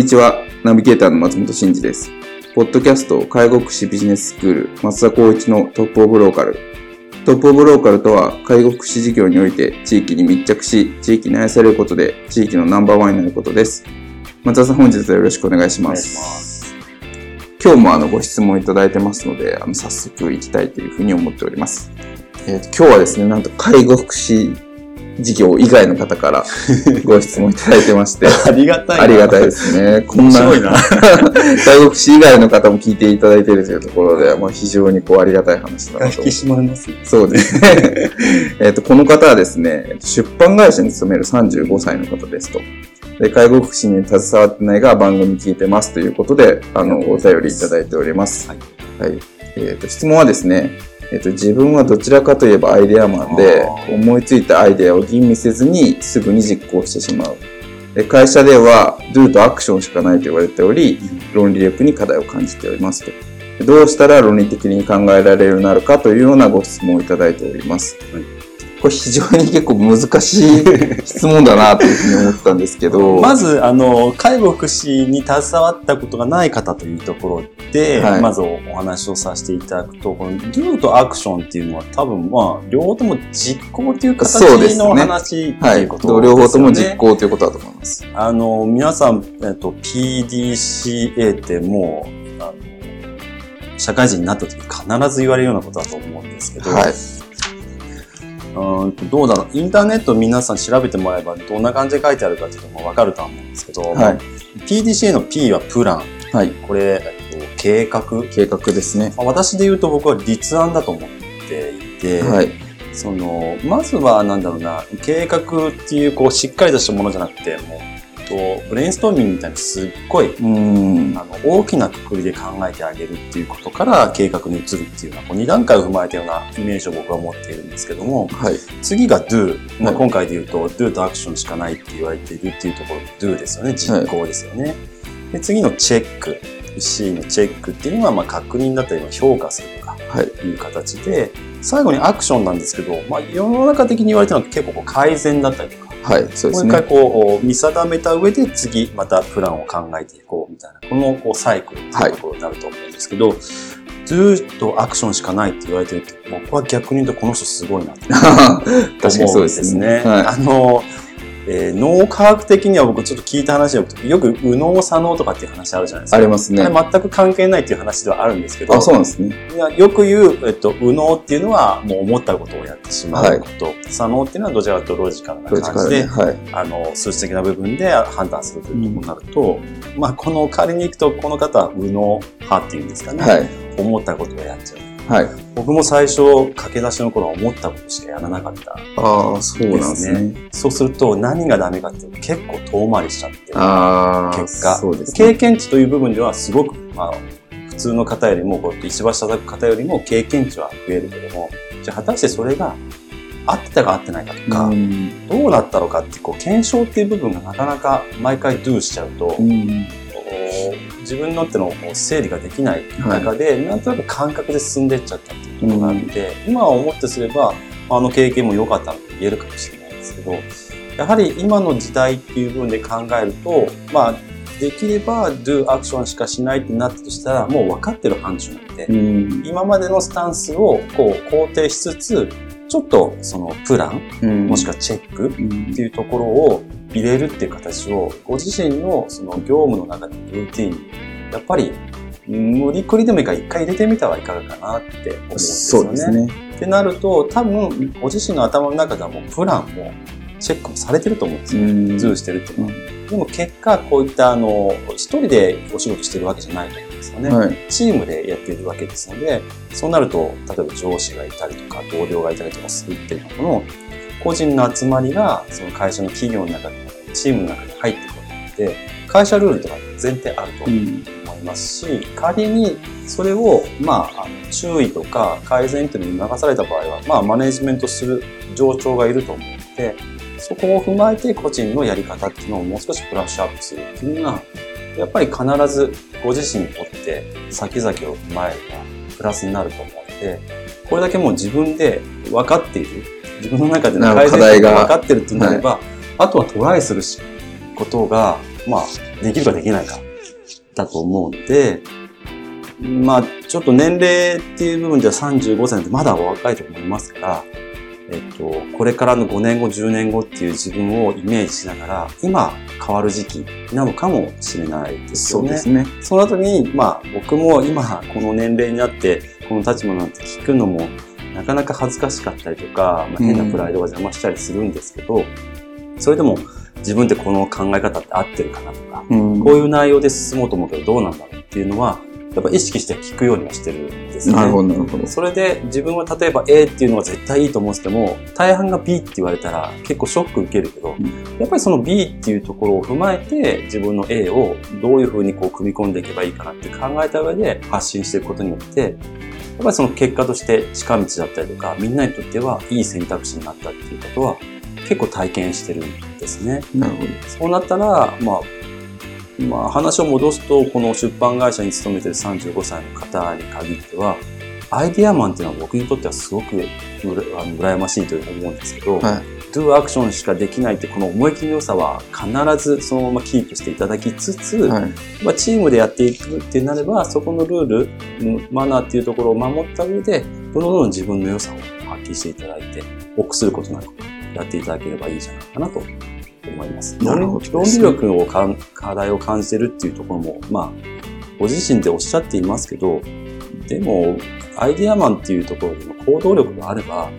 にちは。ナビゲーターの松本慎二です。ポッドキャスト介護福祉ビジネススクール松田光一のトップオブローカル。トップオブローカルとは介護福祉事業において地域に密着し、地域に愛されることで地域のナンバーワンになることです。松田さん本日はよろしくお願いします。ます今日もあのご質問いただいてますので、あの早速行きたいというふうに思っております。えーと、今日はですね、なんと介護福祉事業以外の方から ご質問いただいてまして。ありがたいありがたいですね。こんな、外国史以外の方も聞いていただいているというところで、まあ、非常にこうありがたい話だなと。引き締まります、そうですね。えっと、この方はですね、出版会社に勤める35歳の方ですと。で、介護福祉に携わってないが番組聞いてますということで、あの、お便りいただいております。はい。はい。えっ、ー、と、質問はですね、えっと、自分はどちらかといえばアイデアマンで、思いついたアイデアを吟味せずにすぐに実行してしまう。で会社では、do とアクションしかないと言われており、論理力に課題を感じておりますと。どうしたら論理的に考えられるようになるかというようなご質問をいただいております。はいこれ非常に結構難しい質問だなというふうに思ったんですけど。まず、あの、介護福祉に携わったことがない方というところで、はい、まずお話をさせていただくと、この do とアクションっていうのは多分、まあ、両方とも実行という形の話ということですね。はい、両方とも実行ということだと思います。あの、皆さん、えっと、PDCA ってもう、社会人になった時必ず言われるようなことだと思うんですけど、はいうんどうだろう。インターネット皆さん調べてもらえばどんな感じで書いてあるかっていうのも分かるとは思うんですけど、はい、PDCA の P はプラン、はい、これ、えっと、計画計画ですね、まあ、私で言うと僕は立案だと思っていて、はい、そのまずはなんだろうな計画っていうこうしっかりとしたものじゃなくてもうとブレインストーミングみたいにすっごいうん。あの大きなくくりで考えてあげるっていうことから計画に移るっていうのはこう2段階を踏まえたようなイメージを僕は持っているんですけども、はい、次が do、まあ、今回で言うと do とアクションしかないって言われているっていうところ do ですよね。実行ですよね。はい、で次のチェック。C のチェックっていうのはまあ確認だったり評価するとかい。う形で、最後にアクションなんですけど、まあ、世の中的に言われてるのは結構こう改善だったりとかはい、そうですね。もう一回こう、見定めた上で次またプランを考えていこうみたいな、このこうサイクルっていうところになると思うんですけど、はい、ずっとアクションしかないって言われてる僕は逆に言うとこの人すごいなって 確かにそうですね。はい、あの、えー、脳科学的には僕ちょっと聞いた話でよく右脳左脳とかっていう話あるじゃないですか。ありますね。全く関係ないっていう話ではあるんですけど。あ、そうなんですね。いやよく言う、えっと、右脳っていうのはもう思ったことをやってしまうこと。はい、左脳っていうのはどちらかというとロジカルな感じで、ねはい、あの、数値的な部分で判断するということになると、うん、まあ、この仮に行くと、この方は右脳派っていうんですかね。はい、思ったことをやっちゃう。はい、僕も最初駆け出しの頃は思ったことしかやらなかったああそうなんですね。そうすると何がダメかっていうと結構遠回りしちゃって結果、ね、経験値という部分ではすごく、まあ、普通の方よりもこう石橋叩く方よりも経験値は増えるけどもじゃあ果たしてそれが合ってたか合ってないかとか、どうなったのかってこう検証っていう部分がなかなか毎回ドゥしちゃうと、自分のっての整理ができない中で、はい、なんとなく感覚で進んでいっちゃったっていうところがあって、うん、今は思ってすればあの経験も良かったと言えるかもしれないですけどやはり今の時代っていう部分で考えるとまあできれば do アクションしかしないってなったとしたらもう分かってる範疇なので、うん、今までのスタンスをこう肯定しつつちょっとそのプラン、うん、もしくはチェックっていうところを入れるっていう形を、ご自身のその業務の中でルーティンに、やっぱり無理くりでもいいから一回入れてみたはいかがかなって思うんですよね。そうですね。ってなると、多分、ご自身の頭の中ではもうプランもチェックもされてると思うんですよ。ドゥーしてるっていうのは。でも結果、こういったあの、一人でお仕事してるわけじゃないと思うんですよね。はい、チームでやっているわけですので、そうなると、例えば上司がいたりとか、同僚がいたりとかするっていうのこの、個人の集まりが、その会社の企業の中で、チームの中に入ってくるので、会社ルールとか前提あると思いますし、仮にそれを、まあ、注意とか改善というのに流された場合は、まあ、マネジメントする上長がいると思うので、そこを踏まえて個人のやり方っていうのをもう少しブラッシュアップするっていうのが、やっぱり必ずご自身にとって先々を踏まえればプラスになると思うので、これだけもう自分で分かっている、自分の中での改善が分かってるってなれば、はい、あとはトライすることが、まあ、できるかできないかだと思うので、まあ、ちょっと年齢っていう部分では35歳でまだお若いと思いますから、えっと、これからの5年後、10年後っていう自分をイメージしながら、今変わる時期なのかもしれないですよね。そうですね。その後に、まあ、僕も今、この年齢になって、この立場なんて聞くのも、なかなか恥ずかしかったりとか、まあ、変なプライドが邪魔したりするんですけど、うん、それでも、自分ってこの考え方って合ってるかなとか、うん、こういう内容で進もうと思うけどどうなんだろうっていうのは、やっぱ意識して聞くようにはしてるんですね。なるほど、なるほど。それで自分は例えば A っていうのは絶対いいと思ってても、大半が B って言われたら結構ショック受けるけど、うん、やっぱりその B っていうところを踏まえて自分の A をどういうふうにこう組み込んでいけばいいかなって考えた上で発信していくことによって、ぱりその結果として近道だったりとか、みんなにとってはいい選択肢になったっていうことは結構体験してるんですね。なるほど。そうなったら、まあ、まあ、話を戻すと、この出版会社に勤めてる35歳の方に限っては、アイデアマンっていうのは僕にとってはすごく羨ましいと思うんですけど、はい、do アクションしかできないってこの思い切りの良さは必ずそのままキープしていただきつつ、はい、まあ、チームでやっていくってなれば、そこのルール、マナーっていうところを守った上で、どんどん自分の良さを発揮していただいて、臆することなくやっていただければいいんじゃないかなと思います。なるほど、論理力をか課題を感じてるっていうところも、まあ、ご自身でおっしゃっていますけど、でも、アイディアマンっていうところでの行動力があれば、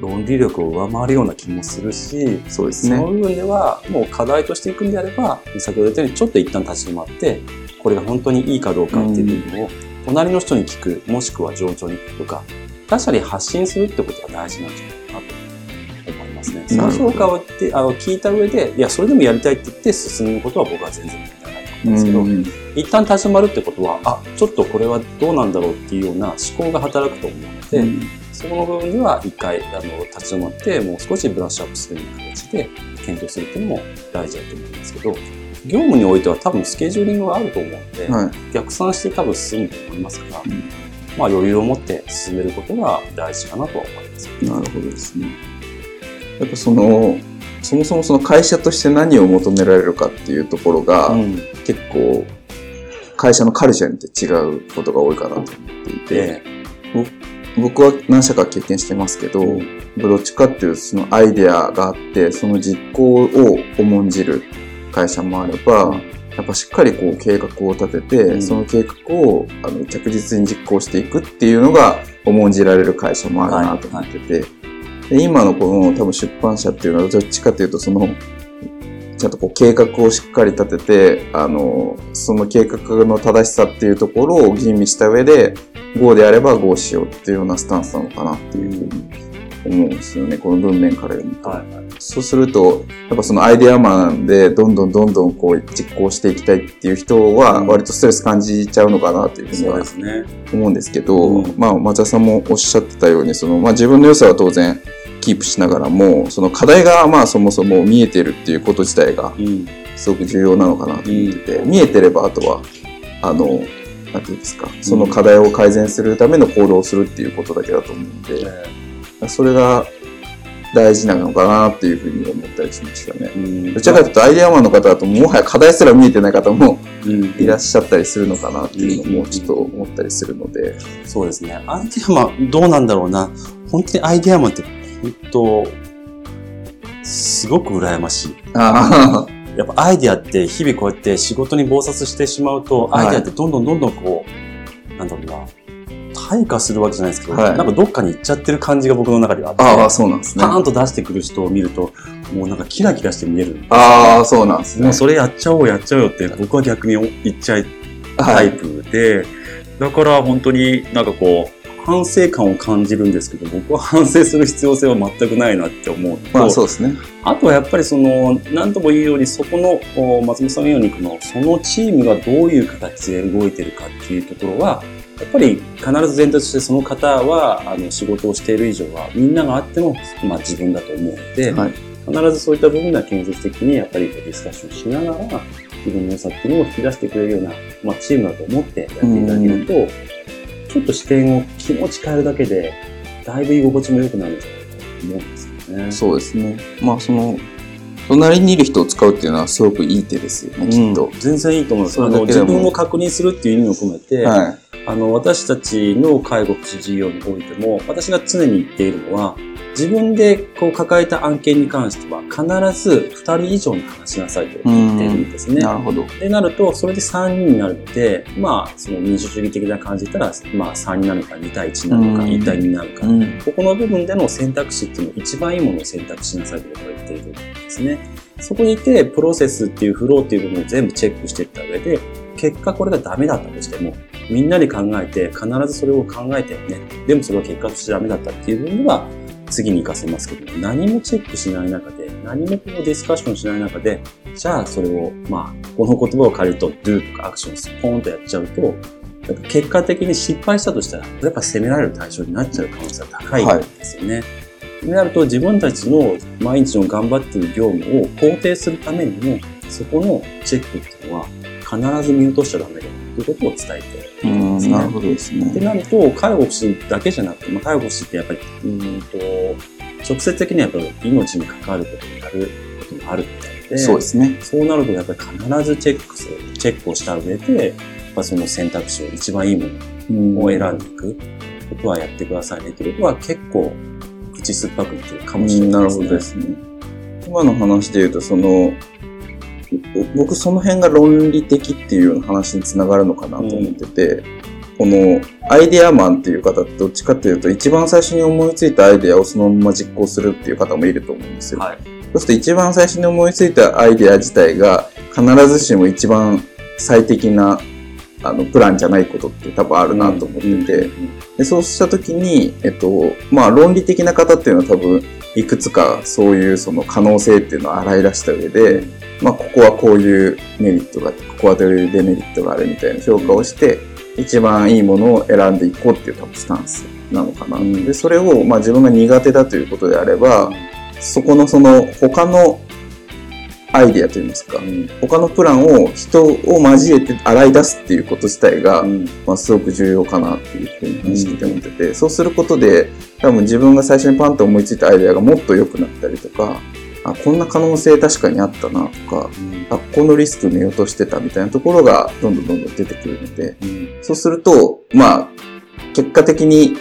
論理力を上回るような気もするし、そうですね。その部分では、もう課題としていくんであれば、先ほど言ったようにちょっと一旦立ち止まって、これが本当にいいかどうかっていうのを、隣の人に聞く、もしくは上長に聞くとか、他者に発信するってことが大事なんじゃないかなとますね。その評価をってあの聞いた上で、いや、それでもやりたいって言って進むことは僕は全然問題ないと思うんですけど、うん、一旦立ち止まるってことは、あ、ちょっとこれはどうなんだろうっていうような思考が働くと思うので、うん、そこの部分では一回あの立ち止まって、もう少しブラッシュアップするような形で検討するっていうのも大事だと思うんですけど、業務においては多分スケジューリングがあると思うので、はい、逆算して多分進むと思いますから、うん、まあ余裕を持って進めることが大事かなとは思います。なるほどですね。やっぱそのそもそもその会社として何を求められるかっていうところが、うん、結構会社のカルチャーによって違うことが多いかなと思っていて、僕は何社か経験してますけど、うん、どっちかっていうとそのアイデアがあってその実行を重んじる会社もあれば、やっぱしっかりこう計画を立てて、うん、その計画をあの着実に実行していくっていうのが重んじられる会社もあるなと思ってて、はいはい。で今のこの多分出版社っていうのはどっちかというとそのちゃんとこう計画をしっかり立てて、あの、その計画の正しさっていうところを吟味した上で、5であれば5しようっていうようなスタンスなのかなっていうふうに思うんですよね、この文面から読むと。はいはい、そうすると、やっぱそのアイデアマンでどんどんどんどんこう実行していきたいっていう人は割とストレス感じちゃうのかなというふうには思うんですけど、うん、まあ松田さんもおっしゃってたように、そのまあ自分の良さは当然キープしながらもその課題がまあそもそも見えてるっていうこと自体がすごく重要なのかなと思ってて、うん、見えてればあとはあのなんていうんですか？その課題を改善するための行動をするっていうことだけだと思うんで、うん、それが大事なのかなっていうふうに思ったりしましたね。うん、どちらかというとアイデアマンの方だともはや課題すら見えてない方もいらっしゃったりするのかなっていうのもちょっと思ったりするので。そうですね。アイデアマンどうなんだろうな。本当にアイデアマンって本当、すごく羨ましい。やっぱアイディアって日々こうやって仕事に忙殺してしまうと、アイディアってどんどんどんどんこう、なんだろうな、退化するわけじゃないですけど、はい、なんかどっかに行っちゃってる感じが僕の中であって、ああ、そうなんですね。パーンと出してくる人を見ると、もうなんかキラキラして見えるああ、そうなんですね。もうそれやっちゃおうやっちゃおうよって僕は逆に言っちゃいタイプで、はい、だから本当になんかこう、反省感を感じるんですけど、僕は反省する必要性は全くないなって思うと、まあそうですね。あとはやっぱりその、何とも言うように、そこの、松本さんのように、この、そのチームがどういう形で動いてるかっていうところは、やっぱり必ず全体としてその方は、あの、仕事をしている以上は、みんながあっての、まあ自分だと思うので、はい、必ずそういった部分では建設的にやっぱりディスカッションしながら、自分の良さっていうのを引き出してくれるような、まあチームだと思ってやっていただけると、ちょっと視点を気持ち変えるだけで、だいぶ居心地も良くなるんじゃないかと思うんですよね。そうですね。まあその、隣にいる人を使うっていうのはすごくいい手ですよね、うん、きっと。全然いいと思います。あの、自分を確認するっていう意味を込めて、はい、あの、私たちの介護福祉事業においても、私が常に言っているのは、自分でこう抱えた案件に関しては必ず2人以上に話しなさいと言ってるんですね。なるほど。でなると、それで3人になるので、まあ、その民主主義的な感じで言ったら、まあ3になるか2対1なのか1対2になるか、ここの部分での選択肢っていうのを一番いいものを選択しなさいと言っているんですね。そこにいて、プロセスっていうフローっていう部分を全部チェックしていった上で、結果これがダメだったとしても、みんなで考えて、必ずそれを考えてよね。でもそれは結果としてダメだったっていう部分では、次に活かせますけど、何もチェックしない中で、何もこのディスカッションしない中で、じゃあそれを、まあ、この言葉を借りると、do とかアクションスポーンとやっちゃうと、結果的に失敗したとしたら、やっぱ責められる対象になっちゃう可能性が高いんですよね。はい、なると自分たちの毎日の頑張っている業務を肯定するためにも、そこのチェックっていうのは必ず見落としちゃダメだということを伝えてうん、なるほどですね。ってなると、介護士だけじゃなくて、まあ、介護士ってやっぱり、うんと、直接的にはやっぱり命に関わることになることもあるみたいで、そうですね。そうなるとやっぱり必ずチェックする、チェックをした上で、まあ、その選択肢を一番いいものを選んでいくことはやってくださいねということは結構口酸っぱく言ってるかもしれないですね。なるほどですね。今の話で言うと、その、僕その辺が論理的っていう話につながるのかなと思ってて、うん、このアイデアマンっていう方ってどっちかっていうと一番最初に思いついたアイデアをそのまま実行するっていう方もいると思うんですよ。はい、そうすると一番最初に思いついたアイデア自体が必ずしも一番最適なあのプランじゃないことって多分あるなと思ってて、でそうした時に、えっと、まあ論理的な方っていうのは多分いくつかそういうその可能性っていうのを洗い出した上で、まあ、ここはこういうメリットがあって、ここはどういうデメリットがあるみたいな評価をして、一番いいものを選んでいこうっていう多分スタンスなのかな。で、それを、まあ自分が苦手だということであれば、そこのその他のアイデアといいますか、うん、他のプランを人を交えて洗い出すっていうこと自体が、うん、まあ、すごく重要かなっていうふうに話してて思ってて、うん、そうすることで多分自分が最初にパンと思いついたアイデアがもっと良くなったりとか、あ、こんな可能性確かにあったなとか、うん、あ、このリスク見落としてたみたいなところがどんどんどんどん出てくるので、うん、そうすると、まあ、結果的に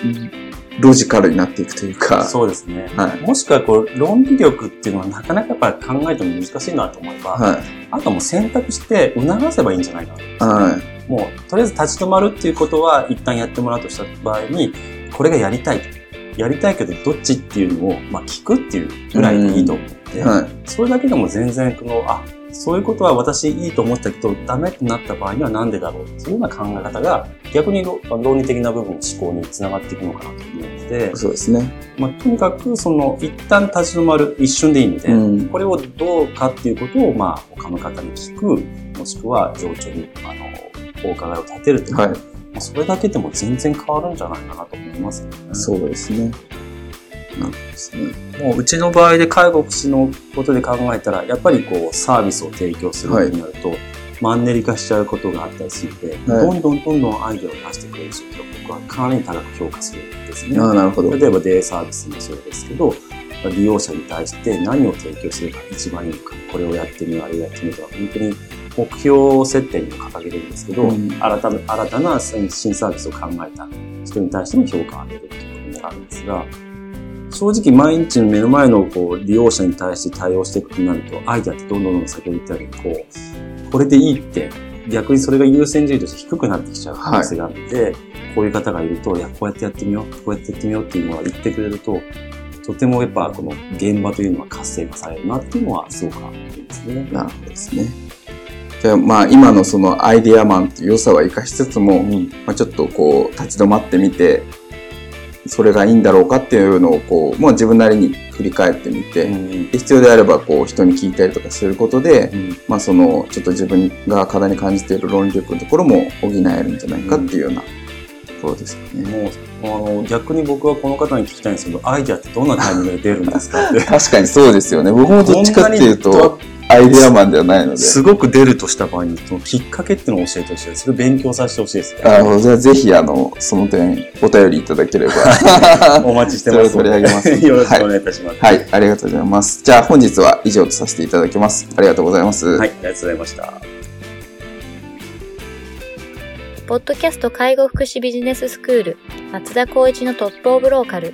ロジカルになっていくというか。そうですね。はい、もしくは、こう、論理力っていうのはなかなかやっぱり考えても難しいなと思えば、はい、あとはもう選択して促せばいいんじゃないかな、はい。もう、とりあえず立ち止まるっていうことは一旦やってもらうとした場合に、これがやりたいと。やりたいけどどっちっていうのを、まあ、聞くっていうぐらいでいいと思って、はい、それだけでも全然この、あ、そういうことは私いいと思ったけど、ダメってなった場合にはなんでだろうっていうような考え方が、逆に論理的な部分の思考につながっていくのかなと思うので、そうですね。まあ、とにかく、その、一旦立ち止まる、一瞬でいいので、うん、これをどうかっていうことを、まあ、他の方に聞く、もしくは情緒に、あの、お伺いを立てるという、はいそれだけでも全然変わるんじゃないかなと思いますね。そうですね。なんですね。もううちの場合で介護福祉のことで考えたら、やっぱりこうサービスを提供するようになると、はい、マンネリ化しちゃうことがあったりするので、はい、どんどんどんどんアイデアを出してくれる人って僕はかなり高く評価するんですね。あなるほど。例えばデイサービスもそうですけど、利用者に対して何を提供するか一番いいのか、これをやってみよう、あれをやってみようとか、本当に目標設定にも掲げるんですけど、うん、新たな新たな新サービスを考えた人に対しての評価を上げるということになるんですが、正直毎日目の前のこう利用者に対して対応していくとなると、アイデアってどんどんどんどん先ほど言ったように、こう、これでいいって、逆にそれが優先順位として低くなってきちゃう可能性があるので、はい、こういう方がいると、いや、こうやってやってみよう、こうやってやってみようっていうのは言ってくれると、とてもやっぱこの現場というのは活性化されるなっていうのはすごくあるんですね。なるほどですね。じゃあまあ今のそのアイディアマンっていう良さは生かしつつも、うん、まあ、ちょっとこう立ち止まってみて、それがいいんだろうかっていうのをこう、もう自分なりに振り返ってみて、うん、必要であればこう人に聞いたりとかすることで、うん、まあそのちょっと自分が課題に感じている論理力のところも補えるんじゃないかっていうようなところですかね。もうあの逆に僕はこの方に聞きたいんですけど、アイデアってどんなタイミングで出るんですか 確かにそうですよね。僕もどっちかっていうと、アイデアマンではないので。すごく出るとした場合に、そのきっかけっていうのを教えてほしいです。それ勉強させてほしいですね。あじゃあぜひ、あの、その点、お便りいただければ。お待ちしてます。取り上げます。よろしくお願いいたします、はい。はい、ありがとうございます。じゃあ本日は以上とさせていただきます。ありがとうございます。はい、ありがとうございました。ポッドキャスト介護福祉ビジネススクール松田光一のトップオブローカル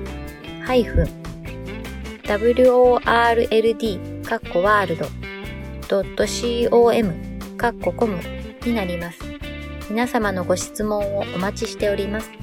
world カッコワールド .com カッココムになります。皆様のご質問をお待ちしております。